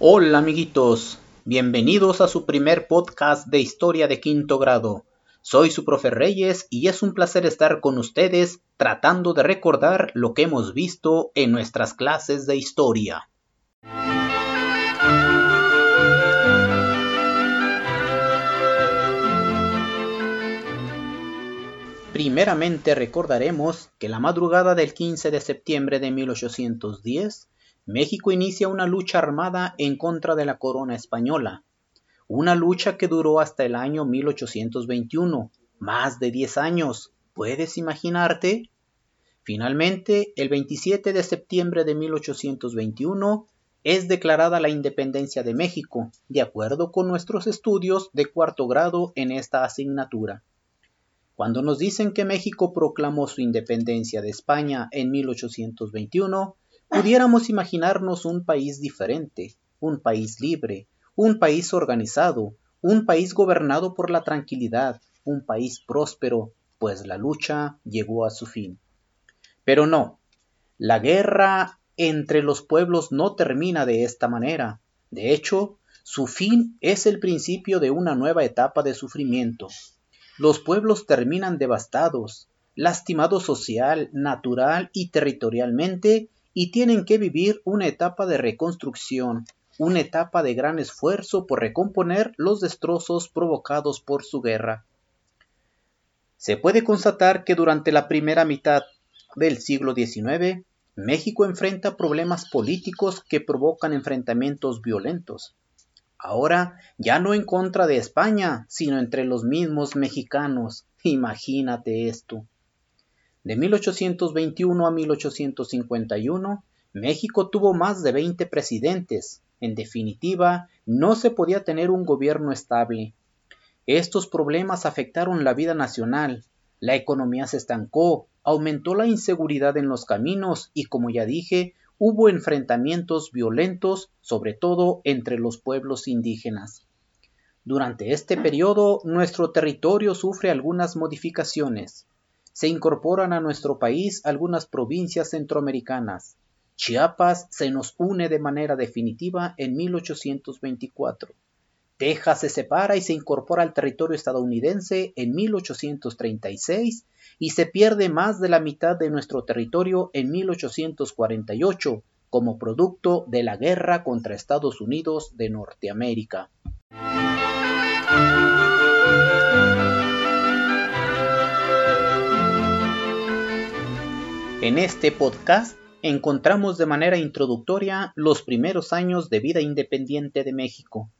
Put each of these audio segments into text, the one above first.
Hola amiguitos, bienvenidos a su primer podcast de historia de quinto grado. Soy su profe Reyes y es un placer estar con ustedes tratando de recordar lo que hemos visto en nuestras clases de historia. Primeramente recordaremos que la madrugada del 15 de septiembre de 1810 México inicia una lucha armada en contra de la corona española, una lucha que duró hasta el año 1821, más de 10 años, ¿puedes imaginarte? Finalmente, el 27 de septiembre de 1821 es declarada la independencia de México, de acuerdo con nuestros estudios de cuarto grado en esta asignatura. Cuando nos dicen que México proclamó su independencia de España en 1821, Pudiéramos imaginarnos un país diferente, un país libre, un país organizado, un país gobernado por la tranquilidad, un país próspero, pues la lucha llegó a su fin. Pero no, la guerra entre los pueblos no termina de esta manera. De hecho, su fin es el principio de una nueva etapa de sufrimiento. Los pueblos terminan devastados, lastimados social, natural y territorialmente, y tienen que vivir una etapa de reconstrucción, una etapa de gran esfuerzo por recomponer los destrozos provocados por su guerra. Se puede constatar que durante la primera mitad del siglo XIX, México enfrenta problemas políticos que provocan enfrentamientos violentos. Ahora ya no en contra de España, sino entre los mismos mexicanos. Imagínate esto. De 1821 a 1851, México tuvo más de 20 presidentes. En definitiva, no se podía tener un gobierno estable. Estos problemas afectaron la vida nacional. La economía se estancó, aumentó la inseguridad en los caminos y, como ya dije, hubo enfrentamientos violentos, sobre todo entre los pueblos indígenas. Durante este periodo, nuestro territorio sufre algunas modificaciones se incorporan a nuestro país algunas provincias centroamericanas. Chiapas se nos une de manera definitiva en 1824. Texas se separa y se incorpora al territorio estadounidense en 1836 y se pierde más de la mitad de nuestro territorio en 1848 como producto de la guerra contra Estados Unidos de Norteamérica. En este podcast encontramos de manera introductoria los primeros años de vida independiente de México.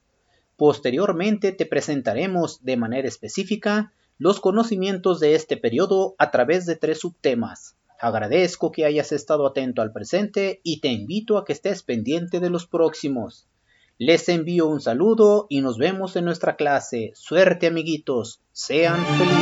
Posteriormente te presentaremos de manera específica los conocimientos de este periodo a través de tres subtemas. Agradezco que hayas estado atento al presente y te invito a que estés pendiente de los próximos. Les envío un saludo y nos vemos en nuestra clase. Suerte amiguitos, sean felices.